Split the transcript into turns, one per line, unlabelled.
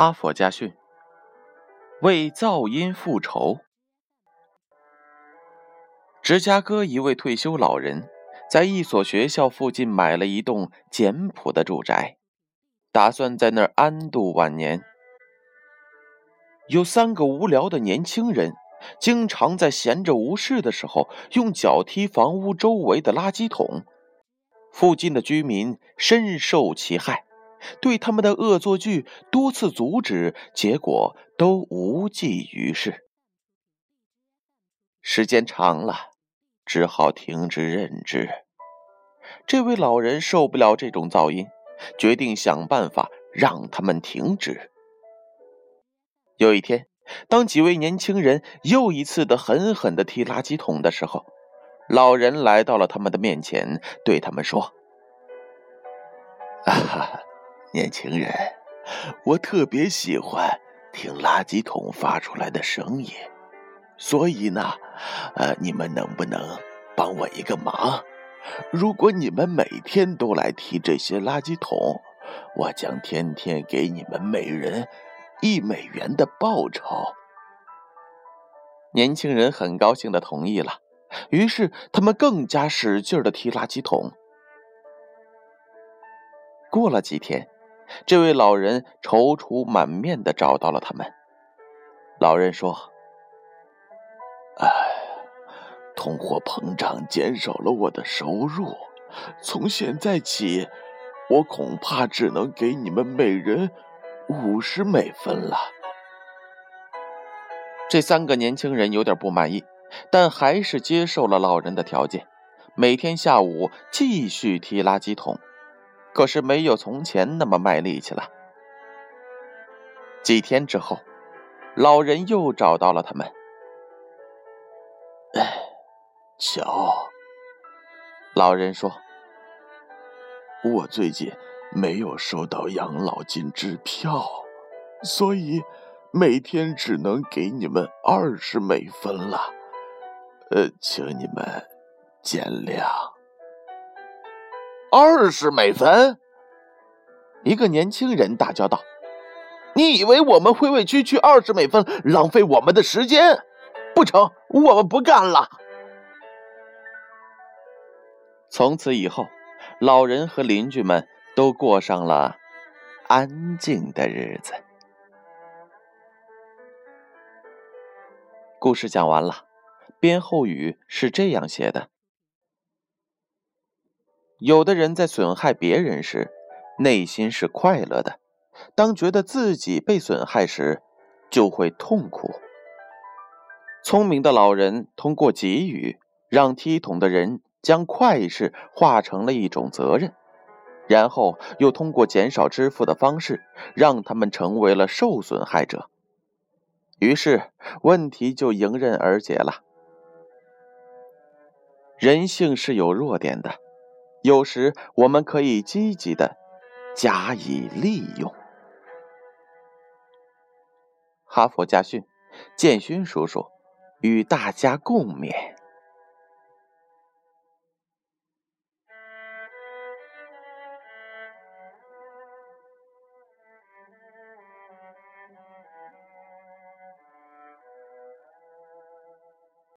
哈佛家训：为噪音复仇。芝加哥一位退休老人在一所学校附近买了一栋简朴的住宅，打算在那儿安度晚年。有三个无聊的年轻人，经常在闲着无事的时候用脚踢房屋周围的垃圾桶，附近的居民深受其害。对他们的恶作剧多次阻止，结果都无济于事。时间长了，只好停止任之。这位老人受不了这种噪音，决定想办法让他们停止。有一天，当几位年轻人又一次的狠狠的踢垃圾桶的时候，老人来到了他们的面前，对他们说：“啊哈。”年轻人，我特别喜欢听垃圾桶发出来的声音，所以呢，呃，你们能不能帮我一个忙？如果你们每天都来提这些垃圾桶，我将天天给你们每人一美元的报酬。年轻人很高兴的同意了，于是他们更加使劲的踢垃圾桶。过了几天。这位老人踌躇满面的找到了他们。老人说：“哎，通货膨胀减少了我的收入，从现在起，我恐怕只能给你们每人五十美分了。”这三个年轻人有点不满意，但还是接受了老人的条件，每天下午继续踢垃圾桶。可是没有从前那么卖力气了。几天之后，老人又找到了他们。哎，瞧，老人说：“我最近没有收到养老金支票，所以每天只能给你们二十美分了。呃，请你们见谅。”二十美分！一个年轻人大叫道：“你以为我们会为区区二十美分浪费我们的时间？不成，我们不干了！”从此以后，老人和邻居们都过上了安静的日子。故事讲完了，编后语是这样写的。有的人在损害别人时，内心是快乐的；当觉得自己被损害时，就会痛苦。聪明的老人通过给予，让踢桶的人将快事化成了一种责任，然后又通过减少支付的方式，让他们成为了受损害者。于是问题就迎刃而解了。人性是有弱点的。有时我们可以积极的加以利用。哈佛家训，建勋叔叔与大家共勉。